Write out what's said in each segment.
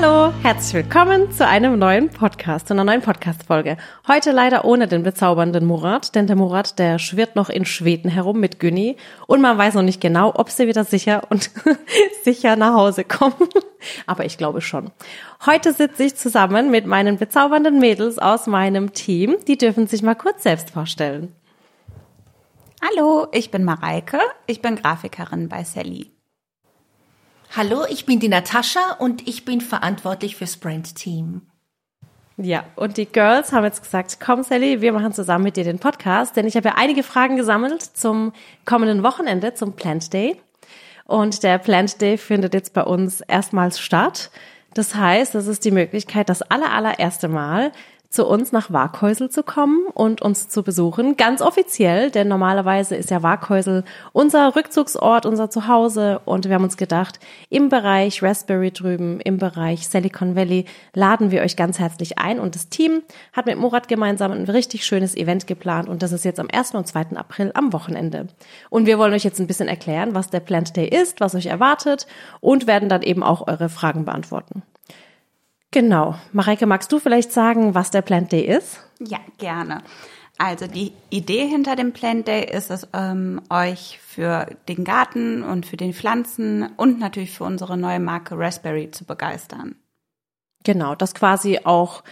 Hallo, herzlich willkommen zu einem neuen Podcast, zu einer neuen Podcast-Folge. Heute leider ohne den bezaubernden Murat, denn der Murat, der schwirrt noch in Schweden herum mit Günni und man weiß noch nicht genau, ob sie wieder sicher und sicher nach Hause kommen. Aber ich glaube schon. Heute sitze ich zusammen mit meinen bezaubernden Mädels aus meinem Team. Die dürfen sich mal kurz selbst vorstellen. Hallo, ich bin Mareike. Ich bin Grafikerin bei Sally. Hallo, ich bin die Natascha und ich bin verantwortlich fürs Brand-Team. Ja, und die Girls haben jetzt gesagt, komm Sally, wir machen zusammen mit dir den Podcast, denn ich habe ja einige Fragen gesammelt zum kommenden Wochenende, zum Plant Day. Und der Plant Day findet jetzt bei uns erstmals statt. Das heißt, das ist die Möglichkeit, das aller, allererste Mal zu uns nach Waghäusel zu kommen und uns zu besuchen. Ganz offiziell, denn normalerweise ist ja Waghäusel unser Rückzugsort, unser Zuhause. Und wir haben uns gedacht, im Bereich Raspberry drüben, im Bereich Silicon Valley, laden wir euch ganz herzlich ein. Und das Team hat mit Murat gemeinsam ein richtig schönes Event geplant. Und das ist jetzt am 1. und 2. April am Wochenende. Und wir wollen euch jetzt ein bisschen erklären, was der Plant Day ist, was euch erwartet und werden dann eben auch eure Fragen beantworten. Genau. Mareike, magst du vielleicht sagen, was der Plant Day ist? Ja, gerne. Also die Idee hinter dem Plant Day ist es, ähm, euch für den Garten und für den Pflanzen und natürlich für unsere neue Marke Raspberry zu begeistern. Genau, das quasi auch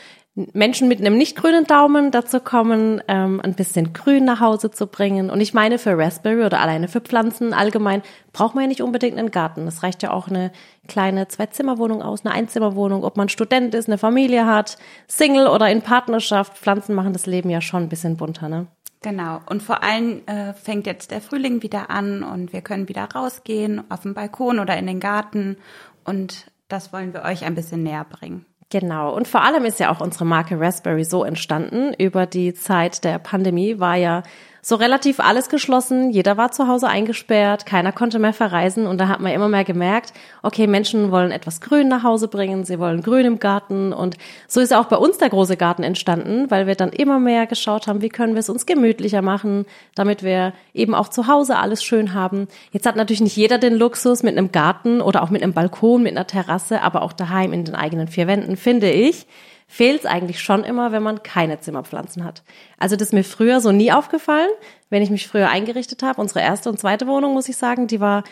Menschen mit einem nicht grünen Daumen dazu kommen, ähm, ein bisschen Grün nach Hause zu bringen. Und ich meine, für Raspberry oder alleine für Pflanzen allgemein braucht man ja nicht unbedingt einen Garten. Es reicht ja auch eine kleine Zwei-Zimmer-Wohnung aus, eine Einzimmerwohnung, ob man Student ist, eine Familie hat, Single oder in Partnerschaft. Pflanzen machen das Leben ja schon ein bisschen bunter, ne? Genau. Und vor allem äh, fängt jetzt der Frühling wieder an und wir können wieder rausgehen auf den Balkon oder in den Garten. Und das wollen wir euch ein bisschen näher bringen. Genau. Und vor allem ist ja auch unsere Marke Raspberry so entstanden. Über die Zeit der Pandemie war ja so relativ alles geschlossen. Jeder war zu Hause eingesperrt. Keiner konnte mehr verreisen. Und da hat man immer mehr gemerkt, okay, Menschen wollen etwas Grün nach Hause bringen. Sie wollen Grün im Garten. Und so ist auch bei uns der große Garten entstanden, weil wir dann immer mehr geschaut haben, wie können wir es uns gemütlicher machen, damit wir eben auch zu Hause alles schön haben. Jetzt hat natürlich nicht jeder den Luxus mit einem Garten oder auch mit einem Balkon, mit einer Terrasse, aber auch daheim in den eigenen vier Wänden, finde ich fehlt es eigentlich schon immer, wenn man keine Zimmerpflanzen hat. Also das ist mir früher so nie aufgefallen, wenn ich mich früher eingerichtet habe. Unsere erste und zweite Wohnung, muss ich sagen, die war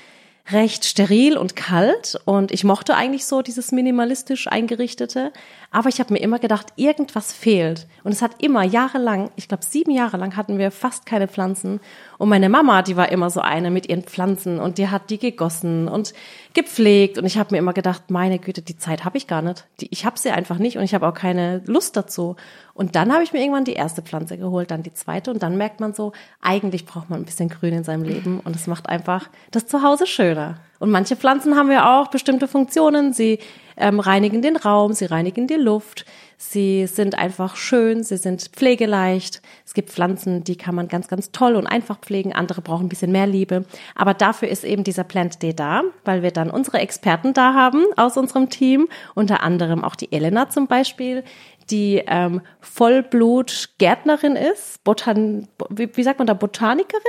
recht steril und kalt und ich mochte eigentlich so dieses minimalistisch eingerichtete, aber ich habe mir immer gedacht, irgendwas fehlt. Und es hat immer jahrelang, ich glaube sieben Jahre lang hatten wir fast keine Pflanzen. Und meine Mama, die war immer so eine mit ihren Pflanzen. Und die hat die gegossen und gepflegt. Und ich habe mir immer gedacht, meine Güte, die Zeit habe ich gar nicht, die, ich habe sie einfach nicht und ich habe auch keine Lust dazu. Und dann habe ich mir irgendwann die erste Pflanze geholt, dann die zweite. Und dann merkt man so, eigentlich braucht man ein bisschen Grün in seinem Leben. Und es macht einfach das Zuhause schöner. Und manche Pflanzen haben ja auch bestimmte Funktionen. Sie ähm, reinigen den Raum, sie reinigen die Luft, sie sind einfach schön, sie sind pflegeleicht. Es gibt Pflanzen, die kann man ganz, ganz toll und einfach pflegen. Andere brauchen ein bisschen mehr Liebe. Aber dafür ist eben dieser Plant Day da, weil wir dann unsere Experten da haben aus unserem Team. Unter anderem auch die Elena zum Beispiel, die ähm, Vollblut-Gärtnerin ist, Botan wie, wie sagt man da, Botanikerin?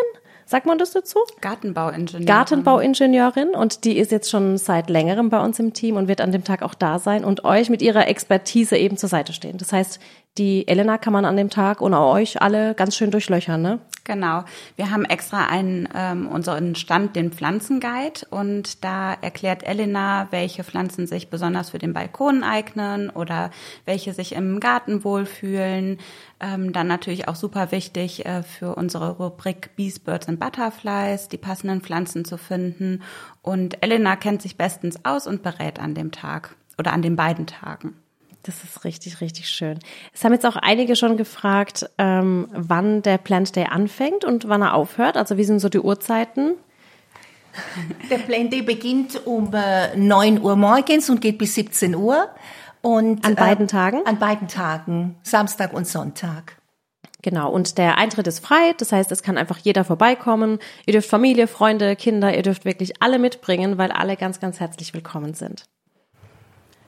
Sagt man das dazu? Gartenbauingenieurin. Gartenbauingenieurin und die ist jetzt schon seit längerem bei uns im Team und wird an dem Tag auch da sein und euch mit ihrer Expertise eben zur Seite stehen. Das heißt, die Elena kann man an dem Tag und auch euch alle ganz schön durchlöchern, ne? Genau. Wir haben extra einen, ähm, unseren Stand, den Pflanzenguide und da erklärt Elena, welche Pflanzen sich besonders für den Balkon eignen oder welche sich im Garten wohlfühlen. Ähm, dann natürlich auch super wichtig äh, für unsere Rubrik Bees, Birds and Butterflies, die passenden Pflanzen zu finden. Und Elena kennt sich bestens aus und berät an dem Tag oder an den beiden Tagen. Das ist richtig, richtig schön. Es haben jetzt auch einige schon gefragt, ähm, wann der Plant Day anfängt und wann er aufhört. Also wie sind so die Uhrzeiten? Der Plant Day beginnt um äh, 9 Uhr morgens und geht bis 17 Uhr. Und, an beiden äh, Tagen? An beiden Tagen, Samstag und Sonntag. Genau, und der Eintritt ist frei, das heißt, es kann einfach jeder vorbeikommen. Ihr dürft Familie, Freunde, Kinder, ihr dürft wirklich alle mitbringen, weil alle ganz, ganz herzlich willkommen sind.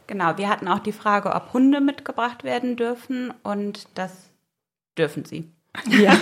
Genau, wir hatten auch die Frage, ob Hunde mitgebracht werden dürfen und das dürfen sie. Ja.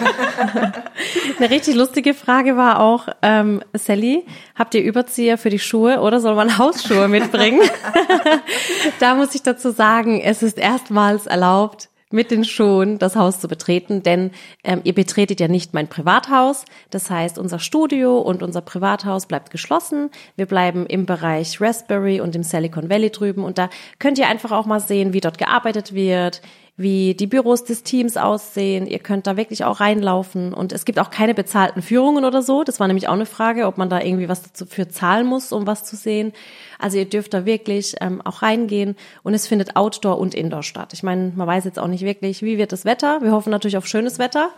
Eine richtig lustige Frage war auch, ähm, Sally, habt ihr Überzieher für die Schuhe oder soll man Hausschuhe mitbringen? da muss ich dazu sagen, es ist erstmals erlaubt, mit den Schuhen das Haus zu betreten, denn ähm, ihr betretet ja nicht mein Privathaus. Das heißt, unser Studio und unser Privathaus bleibt geschlossen. Wir bleiben im Bereich Raspberry und im Silicon Valley drüben und da könnt ihr einfach auch mal sehen, wie dort gearbeitet wird, wie die Büros des Teams aussehen. Ihr könnt da wirklich auch reinlaufen und es gibt auch keine bezahlten Führungen oder so. Das war nämlich auch eine Frage, ob man da irgendwie was dafür zahlen muss, um was zu sehen. Also ihr dürft da wirklich ähm, auch reingehen und es findet Outdoor und Indoor statt. Ich meine, man weiß jetzt auch nicht wirklich, wie wird das Wetter. Wir hoffen natürlich auf schönes Wetter.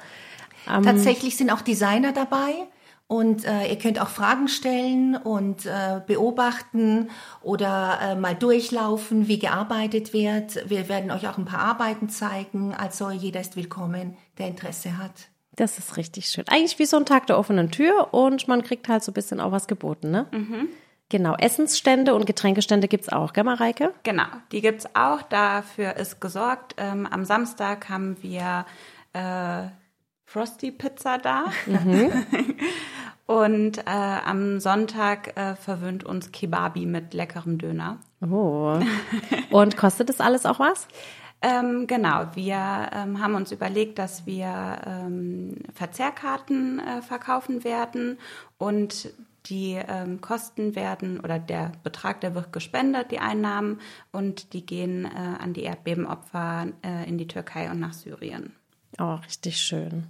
Ähm, Tatsächlich sind auch Designer dabei. Und äh, ihr könnt auch Fragen stellen und äh, beobachten oder äh, mal durchlaufen, wie gearbeitet wird. Wir werden euch auch ein paar Arbeiten zeigen. Also jeder ist willkommen, der Interesse hat. Das ist richtig schön. Eigentlich wie so ein Tag der offenen Tür und man kriegt halt so ein bisschen auch was geboten, ne? Mhm. Genau, Essensstände und Getränkestände gibt's auch, gell, Mareike? Genau, die gibt's auch. Dafür ist gesorgt. Ähm, am Samstag haben wir äh, Frosty Pizza da. Mhm. Und äh, am Sonntag äh, verwöhnt uns Kebabi mit leckerem Döner. Oh. Und kostet das alles auch was? Ähm, genau, wir ähm, haben uns überlegt, dass wir ähm, Verzehrkarten äh, verkaufen werden und die ähm, Kosten werden oder der Betrag, der wird gespendet, die Einnahmen, und die gehen äh, an die Erdbebenopfer äh, in die Türkei und nach Syrien. Oh, richtig schön.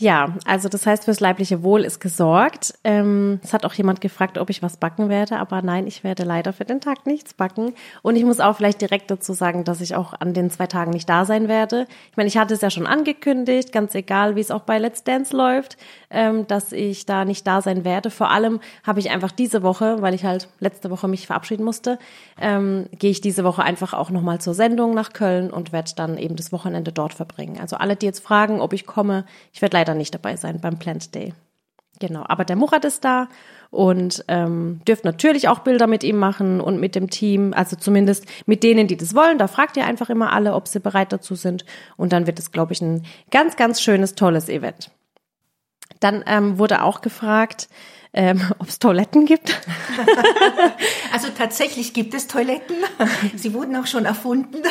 Ja, also das heißt, fürs leibliche Wohl ist gesorgt. Ähm, es hat auch jemand gefragt, ob ich was backen werde, aber nein, ich werde leider für den Tag nichts backen. Und ich muss auch vielleicht direkt dazu sagen, dass ich auch an den zwei Tagen nicht da sein werde. Ich meine, ich hatte es ja schon angekündigt, ganz egal, wie es auch bei Let's Dance läuft, ähm, dass ich da nicht da sein werde. Vor allem habe ich einfach diese Woche, weil ich halt letzte Woche mich verabschieden musste, ähm, gehe ich diese Woche einfach auch nochmal zur Sendung nach Köln und werde dann eben das Wochenende dort verbringen. Also alle, die jetzt fragen, ob ich komme, ich werde leider nicht dabei sein beim Plant Day. Genau, aber der Murat ist da und ähm, dürft natürlich auch Bilder mit ihm machen und mit dem Team, also zumindest mit denen, die das wollen. Da fragt ihr einfach immer alle, ob sie bereit dazu sind und dann wird es, glaube ich, ein ganz, ganz schönes, tolles Event. Dann ähm, wurde auch gefragt, ähm, ob es Toiletten gibt. also tatsächlich gibt es Toiletten. Sie wurden auch schon erfunden.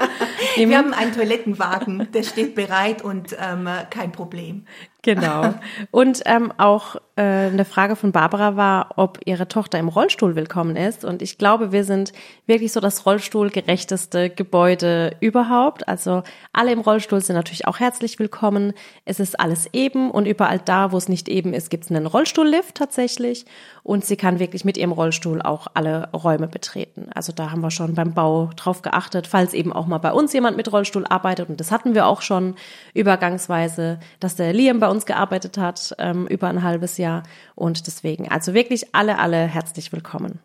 Wir haben einen Toilettenwagen, der steht bereit und ähm, kein Problem. Genau. Und ähm, auch äh, eine Frage von Barbara war, ob ihre Tochter im Rollstuhl willkommen ist. Und ich glaube, wir sind wirklich so das Rollstuhlgerechteste Gebäude überhaupt. Also alle im Rollstuhl sind natürlich auch herzlich willkommen. Es ist alles eben und überall da, wo es nicht eben ist, gibt es einen Rollstuhllift tatsächlich. Und sie kann wirklich mit ihrem Rollstuhl auch alle Räume betreten. Also da haben wir schon beim Bau drauf geachtet, falls eben auch mal bei uns jemand mit Rollstuhl arbeitet. Und das hatten wir auch schon übergangsweise, dass der Liam bei uns gearbeitet hat, ähm, über ein halbes Jahr. Und deswegen, also wirklich alle, alle herzlich willkommen.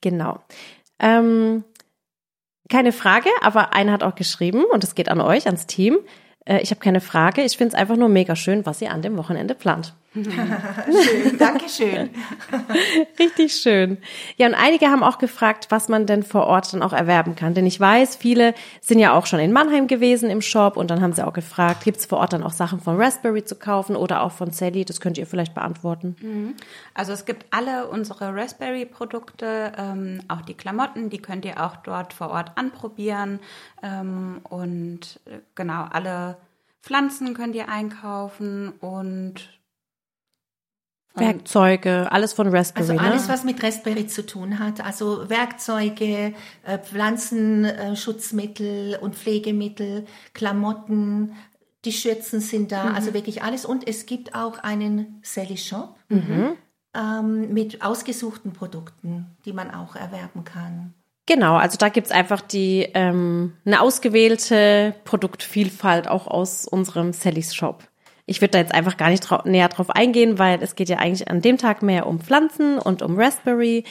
Genau. Ähm, keine Frage, aber einer hat auch geschrieben, und es geht an euch, ans Team. Äh, ich habe keine Frage. Ich finde es einfach nur mega schön, was ihr an dem Wochenende plant. schön, danke schön. Richtig schön. Ja, und einige haben auch gefragt, was man denn vor Ort dann auch erwerben kann. Denn ich weiß, viele sind ja auch schon in Mannheim gewesen im Shop und dann haben sie auch gefragt, gibt es vor Ort dann auch Sachen von Raspberry zu kaufen oder auch von Sally? Das könnt ihr vielleicht beantworten. Mhm. Also es gibt alle unsere Raspberry-Produkte, ähm, auch die Klamotten, die könnt ihr auch dort vor Ort anprobieren. Ähm, und äh, genau, alle Pflanzen könnt ihr einkaufen und Werkzeuge, alles von Raspberry. Also alles, ne? was mit Raspberry zu tun hat. Also Werkzeuge, äh, Pflanzenschutzmittel und Pflegemittel, Klamotten, die Schürzen sind da, mhm. also wirklich alles. Und es gibt auch einen Sally Shop mhm. ähm, mit ausgesuchten Produkten, die man auch erwerben kann. Genau, also da gibt's einfach die ähm, eine ausgewählte Produktvielfalt auch aus unserem Sallys Shop. Ich würde da jetzt einfach gar nicht drau näher drauf eingehen, weil es geht ja eigentlich an dem Tag mehr um Pflanzen und um Raspberry.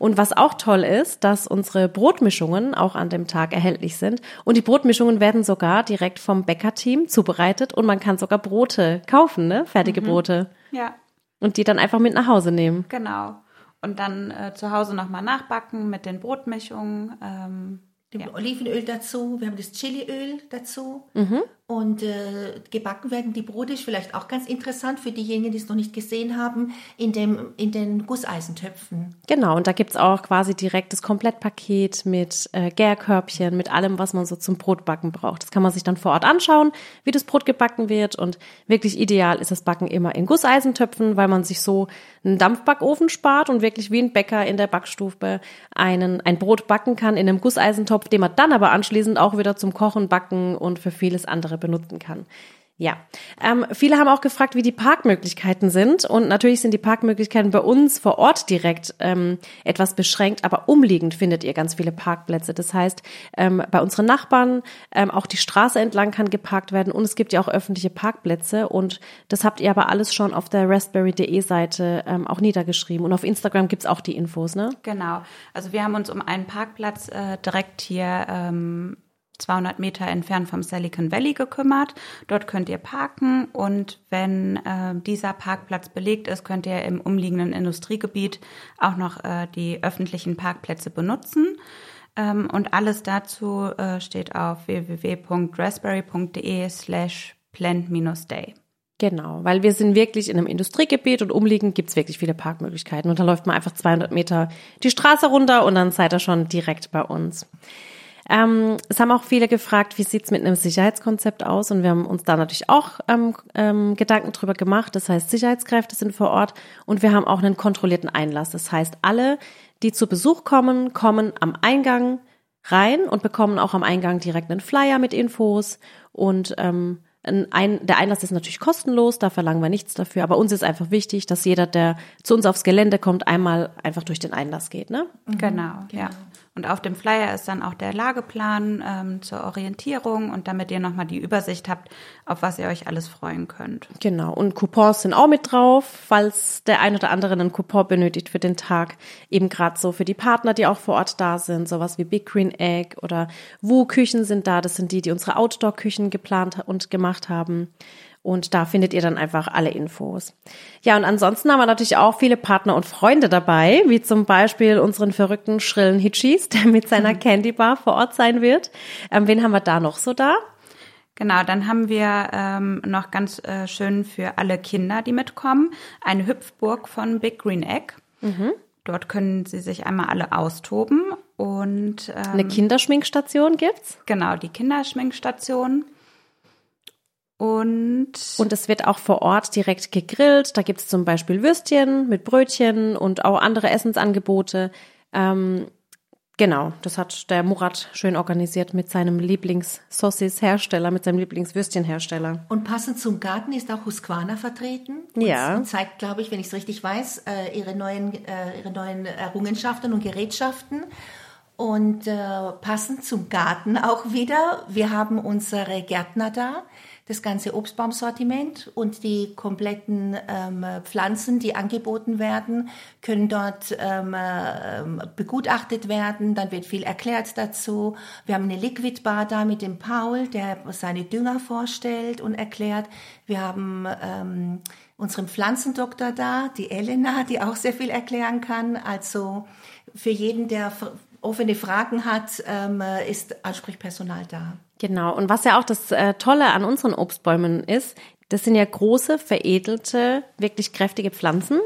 Und was auch toll ist, dass unsere Brotmischungen auch an dem Tag erhältlich sind. Und die Brotmischungen werden sogar direkt vom Bäckerteam zubereitet und man kann sogar Brote kaufen, ne? Fertige mhm. Brote. Ja. Und die dann einfach mit nach Hause nehmen. Genau. Und dann äh, zu Hause nochmal nachbacken mit den Brotmischungen. Ähm, ja. Olivenöl dazu, wir haben das Chiliöl dazu. Mhm. Und äh, gebacken werden. Die Brote ist vielleicht auch ganz interessant für diejenigen, die es noch nicht gesehen haben, in, dem, in den Gusseisentöpfen. Genau, und da gibt's auch quasi direkt das Komplettpaket mit äh, Gärkörbchen, mit allem, was man so zum Brotbacken braucht. Das kann man sich dann vor Ort anschauen, wie das Brot gebacken wird. Und wirklich ideal ist das Backen immer in Gusseisentöpfen, weil man sich so einen Dampfbackofen spart und wirklich wie ein Bäcker in der Backstufe einen, ein Brot backen kann in einem Gusseisentopf, den man dann aber anschließend auch wieder zum Kochen, Backen und für vieles andere benutzen kann. Ja, ähm, viele haben auch gefragt, wie die Parkmöglichkeiten sind. Und natürlich sind die Parkmöglichkeiten bei uns vor Ort direkt ähm, etwas beschränkt, aber umliegend findet ihr ganz viele Parkplätze. Das heißt, ähm, bei unseren Nachbarn ähm, auch die Straße entlang kann geparkt werden und es gibt ja auch öffentliche Parkplätze. Und das habt ihr aber alles schon auf der raspberry.de Seite ähm, auch niedergeschrieben. Und auf Instagram gibt's auch die Infos, ne? Genau. Also wir haben uns um einen Parkplatz äh, direkt hier ähm, 200 Meter entfernt vom Silicon Valley gekümmert. Dort könnt ihr parken und wenn äh, dieser Parkplatz belegt ist, könnt ihr im umliegenden Industriegebiet auch noch äh, die öffentlichen Parkplätze benutzen. Ähm, und alles dazu äh, steht auf www.raspberry.de slash plant-day. Genau, weil wir sind wirklich in einem Industriegebiet und umliegend gibt's wirklich viele Parkmöglichkeiten. Und da läuft man einfach 200 Meter die Straße runter und dann seid ihr schon direkt bei uns. Ähm, es haben auch viele gefragt, wie sieht's mit einem Sicherheitskonzept aus? Und wir haben uns da natürlich auch ähm, ähm, Gedanken drüber gemacht. Das heißt, Sicherheitskräfte sind vor Ort und wir haben auch einen kontrollierten Einlass. Das heißt, alle, die zu Besuch kommen, kommen am Eingang rein und bekommen auch am Eingang direkt einen Flyer mit Infos und ähm, ein, der Einlass ist natürlich kostenlos, da verlangen wir nichts dafür, aber uns ist einfach wichtig, dass jeder, der zu uns aufs Gelände kommt, einmal einfach durch den Einlass geht, ne? Genau, genau, ja. Und auf dem Flyer ist dann auch der Lageplan ähm, zur Orientierung und damit ihr nochmal die Übersicht habt, auf was ihr euch alles freuen könnt. Genau. Und Coupons sind auch mit drauf, falls der ein oder andere einen Coupon benötigt für den Tag. Eben gerade so für die Partner, die auch vor Ort da sind, sowas wie Big Green Egg oder Wu Küchen sind da. Das sind die, die unsere Outdoor-Küchen geplant und gemacht haben. Und da findet ihr dann einfach alle Infos. Ja, und ansonsten haben wir natürlich auch viele Partner und Freunde dabei, wie zum Beispiel unseren verrückten schrillen Hitchis, der mit seiner mhm. Candy Bar vor Ort sein wird. Ähm, wen haben wir da noch so da? Genau, dann haben wir ähm, noch ganz äh, schön für alle Kinder, die mitkommen, eine Hüpfburg von Big Green Egg. Mhm. Dort können sie sich einmal alle austoben und ähm, eine Kinderschminkstation gibt's. Genau, die Kinderschminkstation. Und, und es wird auch vor Ort direkt gegrillt. Da gibt es zum Beispiel Würstchen mit Brötchen und auch andere Essensangebote. Ähm, genau, das hat der Murat schön organisiert mit seinem Lieblings-Saucis-Hersteller, mit seinem Lieblingswürstchenhersteller. Und passend zum Garten ist auch Husqvarna vertreten. Und, ja. Und zeigt, glaube ich, wenn ich es richtig weiß, äh, ihre, neuen, äh, ihre neuen Errungenschaften und Gerätschaften. Und äh, passend zum Garten auch wieder, wir haben unsere Gärtner da das ganze Obstbaumsortiment und die kompletten ähm, Pflanzen, die angeboten werden, können dort ähm, ähm, begutachtet werden. Dann wird viel erklärt dazu. Wir haben eine Liquid Bar da mit dem Paul, der seine Dünger vorstellt und erklärt. Wir haben ähm, unseren Pflanzendoktor da, die Elena, die auch sehr viel erklären kann. Also für jeden, der offene Fragen hat, ähm, ist Ansprechpersonal da. Genau. Und was ja auch das äh, Tolle an unseren Obstbäumen ist, das sind ja große, veredelte, wirklich kräftige Pflanzen.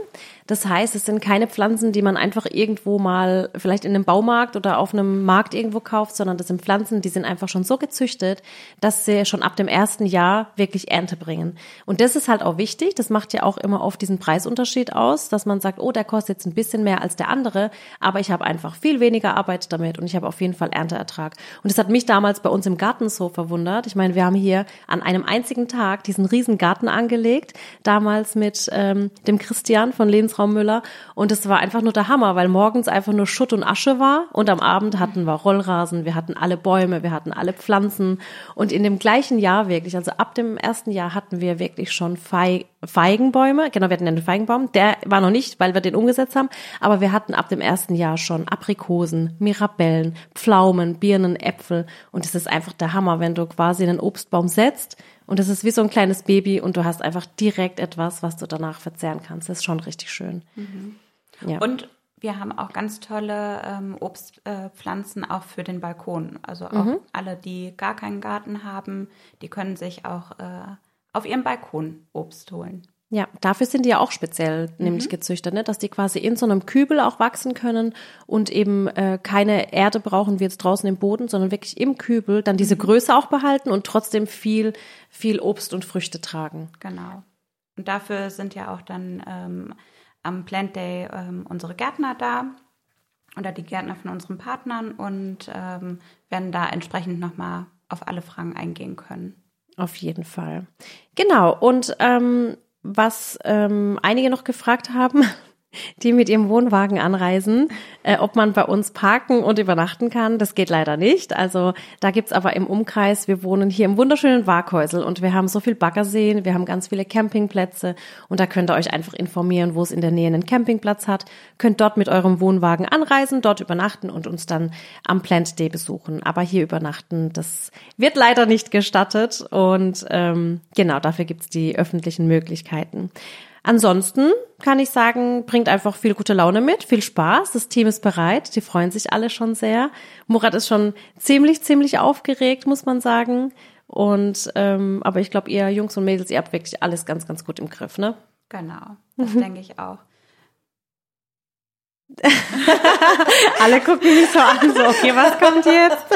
Das heißt, es sind keine Pflanzen, die man einfach irgendwo mal vielleicht in einem Baumarkt oder auf einem Markt irgendwo kauft, sondern das sind Pflanzen, die sind einfach schon so gezüchtet, dass sie schon ab dem ersten Jahr wirklich Ernte bringen. Und das ist halt auch wichtig. Das macht ja auch immer oft diesen Preisunterschied aus, dass man sagt, oh, der kostet jetzt ein bisschen mehr als der andere, aber ich habe einfach viel weniger Arbeit damit und ich habe auf jeden Fall Ernteertrag. Und das hat mich damals bei uns im Garten so verwundert. Ich meine, wir haben hier an einem einzigen Tag diesen riesen Garten angelegt, damals mit ähm, dem Christian von Lehns Frau Müller. Und es war einfach nur der Hammer, weil morgens einfach nur Schutt und Asche war und am Abend hatten wir Rollrasen, wir hatten alle Bäume, wir hatten alle Pflanzen. Und in dem gleichen Jahr wirklich, also ab dem ersten Jahr hatten wir wirklich schon Feigenbäume. Genau, wir hatten einen Feigenbaum. Der war noch nicht, weil wir den umgesetzt haben. Aber wir hatten ab dem ersten Jahr schon Aprikosen, Mirabellen, Pflaumen, Birnen, Äpfel. Und es ist einfach der Hammer, wenn du quasi einen Obstbaum setzt und es ist wie so ein kleines Baby und du hast einfach direkt etwas, was du danach verzehren kannst. Das ist schon richtig schön. Mhm. Ja. Und wir haben auch ganz tolle ähm, Obstpflanzen äh, auch für den Balkon. Also auch mhm. alle, die gar keinen Garten haben, die können sich auch äh, auf ihrem Balkon Obst holen. Ja, dafür sind die ja auch speziell mhm. nämlich gezüchtet, ne? dass die quasi in so einem Kübel auch wachsen können und eben äh, keine Erde brauchen wie jetzt draußen im Boden, sondern wirklich im Kübel dann diese mhm. Größe auch behalten und trotzdem viel, viel Obst und Früchte tragen. Genau. Und dafür sind ja auch dann ähm, am Plant Day ähm, unsere Gärtner da oder die Gärtner von unseren Partnern und ähm, werden da entsprechend nochmal auf alle Fragen eingehen können. Auf jeden Fall. Genau. Und ähm, was ähm, einige noch gefragt haben, die mit ihrem Wohnwagen anreisen, äh, ob man bei uns parken und übernachten kann. Das geht leider nicht. Also da gibt's aber im Umkreis, wir wohnen hier im wunderschönen Waghäusel und wir haben so viel Baggerseen, wir haben ganz viele Campingplätze und da könnt ihr euch einfach informieren, wo es in der Nähe einen Campingplatz hat. Könnt dort mit eurem Wohnwagen anreisen, dort übernachten und uns dann am Plant Day besuchen. Aber hier übernachten, das wird leider nicht gestattet und ähm, genau dafür gibt's die öffentlichen Möglichkeiten. Ansonsten kann ich sagen, bringt einfach viel gute Laune mit, viel Spaß. Das Team ist bereit, die freuen sich alle schon sehr. Murat ist schon ziemlich, ziemlich aufgeregt, muss man sagen. Und ähm, aber ich glaube, ihr Jungs und Mädels, ihr habt wirklich alles ganz, ganz gut im Griff, ne? Genau, das mhm. denke ich auch. Alle gucken mich so an, so, okay, was kommt jetzt?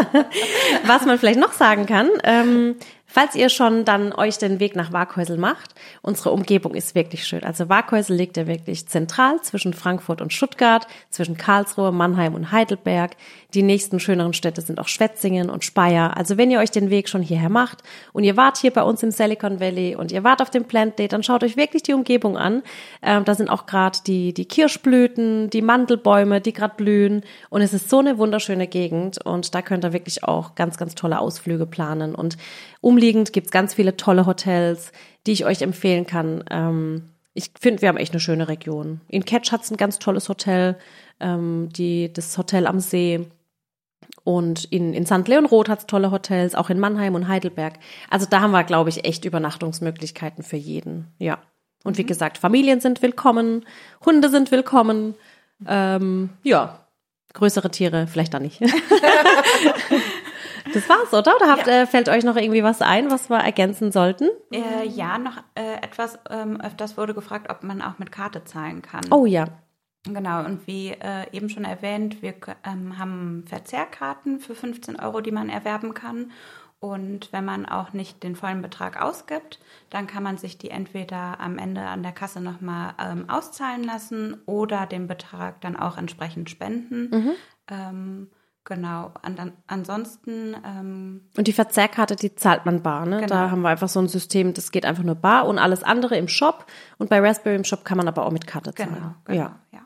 was man vielleicht noch sagen kann, ähm, Falls ihr schon dann euch den Weg nach Waghäusel macht, unsere Umgebung ist wirklich schön. Also Waghäusel liegt ja wirklich zentral zwischen Frankfurt und Stuttgart, zwischen Karlsruhe, Mannheim und Heidelberg. Die nächsten schöneren Städte sind auch Schwetzingen und Speyer. Also wenn ihr euch den Weg schon hierher macht und ihr wart hier bei uns im Silicon Valley und ihr wart auf dem Plant Day, dann schaut euch wirklich die Umgebung an. Ähm, da sind auch gerade die, die Kirschblüten, die Mandelbäume, die gerade blühen. Und es ist so eine wunderschöne Gegend und da könnt ihr wirklich auch ganz, ganz tolle Ausflüge planen. Und umliegend gibt's ganz viele tolle Hotels, die ich euch empfehlen kann. Ähm, ich finde, wir haben echt eine schöne Region. In Ketsch hat's ein ganz tolles Hotel, ähm, die, das Hotel am See. Und in, in St. Leonroth hat's tolle Hotels, auch in Mannheim und Heidelberg. Also da haben wir, glaube ich, echt Übernachtungsmöglichkeiten für jeden. Ja. Und wie mhm. gesagt, Familien sind willkommen, Hunde sind willkommen. Ähm, ja, größere Tiere vielleicht da nicht. das war's, oder? Oder habt, ja. äh, fällt euch noch irgendwie was ein, was wir ergänzen sollten? Äh, ja, noch äh, etwas. Ähm, öfters wurde gefragt, ob man auch mit Karte zahlen kann. Oh ja. Genau, und wie äh, eben schon erwähnt, wir ähm, haben Verzehrkarten für 15 Euro, die man erwerben kann. Und wenn man auch nicht den vollen Betrag ausgibt, dann kann man sich die entweder am Ende an der Kasse nochmal ähm, auszahlen lassen oder den Betrag dann auch entsprechend spenden. Mhm. Ähm, genau. An, ansonsten. Ähm, und die Verzehrkarte, die zahlt man bar, ne? Genau. Da haben wir einfach so ein System, das geht einfach nur bar und alles andere im Shop. Und bei Raspberry im Shop kann man aber auch mit Karte zahlen. Genau, genau ja. ja.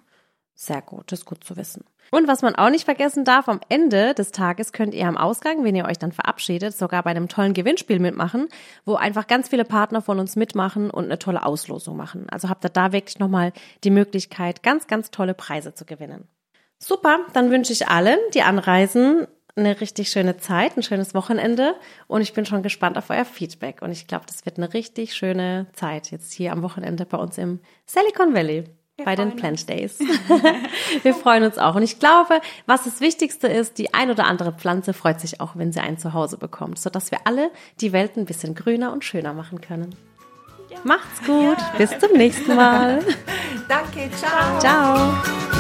Sehr gut, das ist gut zu wissen. Und was man auch nicht vergessen darf, am Ende des Tages könnt ihr am Ausgang, wenn ihr euch dann verabschiedet, sogar bei einem tollen Gewinnspiel mitmachen, wo einfach ganz viele Partner von uns mitmachen und eine tolle Auslosung machen. Also habt ihr da wirklich nochmal die Möglichkeit, ganz, ganz tolle Preise zu gewinnen. Super, dann wünsche ich allen, die anreisen, eine richtig schöne Zeit, ein schönes Wochenende und ich bin schon gespannt auf euer Feedback und ich glaube, das wird eine richtig schöne Zeit jetzt hier am Wochenende bei uns im Silicon Valley. Wir bei den Plant Days. wir freuen uns auch. Und ich glaube, was das Wichtigste ist, die ein oder andere Pflanze freut sich auch, wenn sie ein Zuhause bekommt, sodass wir alle die Welt ein bisschen grüner und schöner machen können. Ja. Macht's gut. Ja. Bis zum nächsten Mal. Danke. Ciao. Ciao.